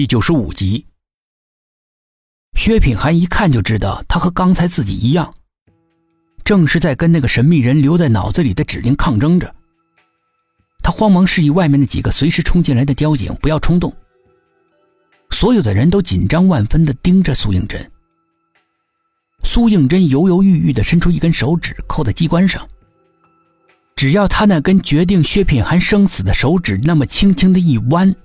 第九十五集，薛品涵一看就知道，他和刚才自己一样，正是在跟那个神秘人留在脑子里的指令抗争着。他慌忙示意外面那几个随时冲进来的交警不要冲动。所有的人都紧张万分的盯着苏应真。苏应真犹犹豫豫的伸出一根手指扣在机关上，只要他那根决定薛品涵生死的手指那么轻轻的一弯。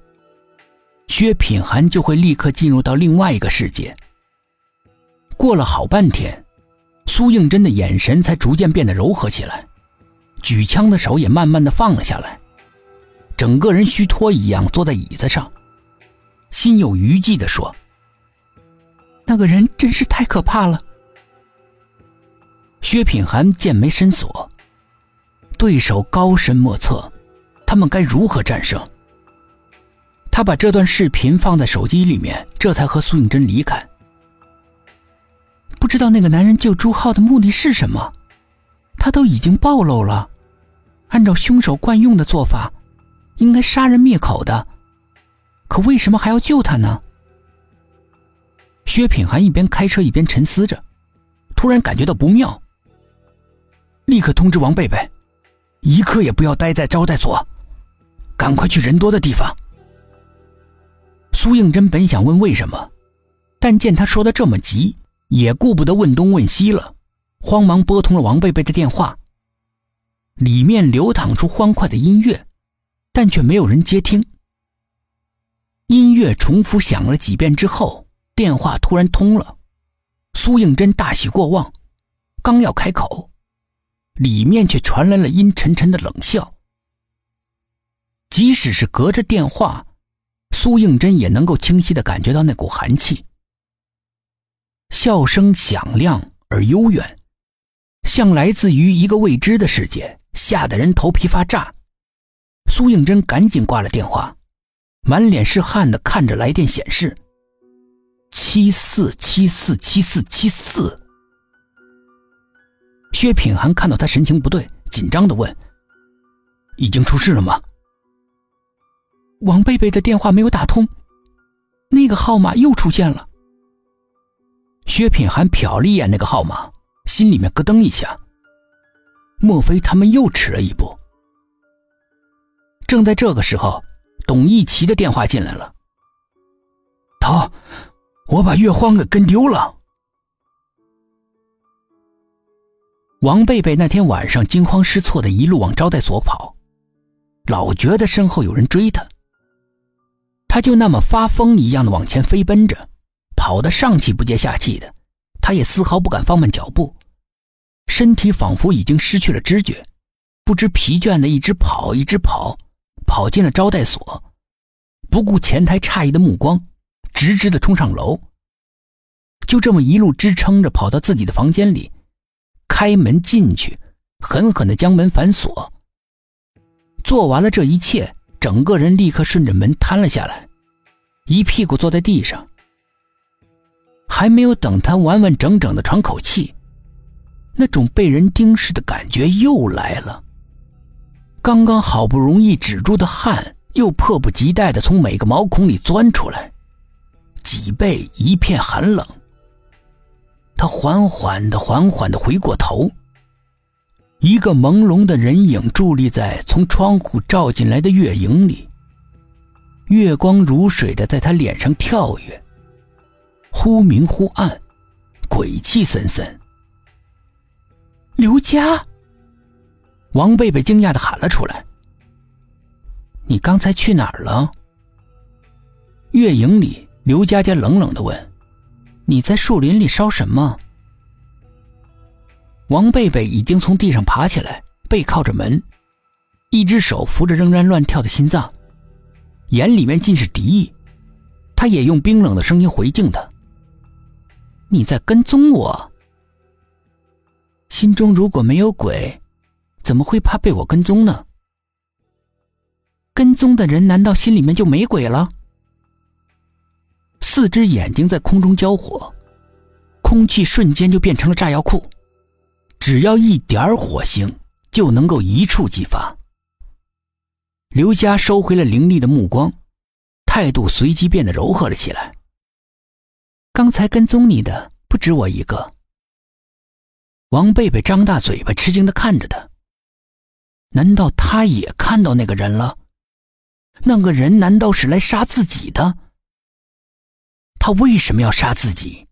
薛品涵就会立刻进入到另外一个世界。过了好半天，苏应真的眼神才逐渐变得柔和起来，举枪的手也慢慢的放了下来，整个人虚脱一样坐在椅子上，心有余悸的说：“那个人真是太可怕了。”薛品涵剑眉深锁，对手高深莫测，他们该如何战胜？他把这段视频放在手机里面，这才和苏应真离开。不知道那个男人救朱浩的目的是什么，他都已经暴露了。按照凶手惯用的做法，应该杀人灭口的，可为什么还要救他呢？薛品涵一边开车一边沉思着，突然感觉到不妙，立刻通知王贝贝，一刻也不要待在招待所，赶快去人多的地方。苏应真本想问为什么，但见他说的这么急，也顾不得问东问西了，慌忙拨通了王贝贝的电话。里面流淌出欢快的音乐，但却没有人接听。音乐重复响了几遍之后，电话突然通了。苏应真大喜过望，刚要开口，里面却传来了阴沉沉的冷笑。即使是隔着电话。苏应真也能够清晰的感觉到那股寒气，笑声响亮而悠远，像来自于一个未知的世界，吓得人头皮发炸。苏应真赶紧挂了电话，满脸是汗的看着来电显示：七四七四七四七四。薛品涵看到他神情不对，紧张的问：“已经出事了吗？”王贝贝的电话没有打通，那个号码又出现了。薛品涵瞟了一眼那个号码，心里面咯噔一下。莫非他们又迟了一步？正在这个时候，董一奇的电话进来了。头，我把月欢给跟丢了。王贝贝那天晚上惊慌失措的一路往招待所跑，老觉得身后有人追他。他就那么发疯一样的往前飞奔着，跑得上气不接下气的，他也丝毫不敢放慢脚步，身体仿佛已经失去了知觉，不知疲倦的一直跑，一直跑，跑进了招待所，不顾前台诧异的目光，直直的冲上楼。就这么一路支撑着跑到自己的房间里，开门进去，狠狠的将门反锁。做完了这一切。整个人立刻顺着门瘫了下来，一屁股坐在地上。还没有等他完完整整的喘口气，那种被人盯视的感觉又来了。刚刚好不容易止住的汗，又迫不及待的从每个毛孔里钻出来，脊背一片寒冷。他缓缓的、缓缓的回过头。一个朦胧的人影伫立在从窗户照进来的月影里，月光如水的在他脸上跳跃，忽明忽暗，鬼气森森。刘佳，王贝贝惊讶的喊了出来：“你刚才去哪儿了？”月影里，刘佳佳冷冷的问：“你在树林里烧什么？”王贝贝已经从地上爬起来，背靠着门，一只手扶着仍然乱跳的心脏，眼里面尽是敌意。他也用冰冷的声音回敬他：“你在跟踪我？心中如果没有鬼，怎么会怕被我跟踪呢？跟踪的人难道心里面就没鬼了？”四只眼睛在空中交火，空气瞬间就变成了炸药库。只要一点火星，就能够一触即发。刘佳收回了凌厉的目光，态度随即变得柔和了起来。刚才跟踪你的不止我一个。王贝贝张大嘴巴，吃惊的看着他。难道他也看到那个人了？那个人难道是来杀自己的？他为什么要杀自己？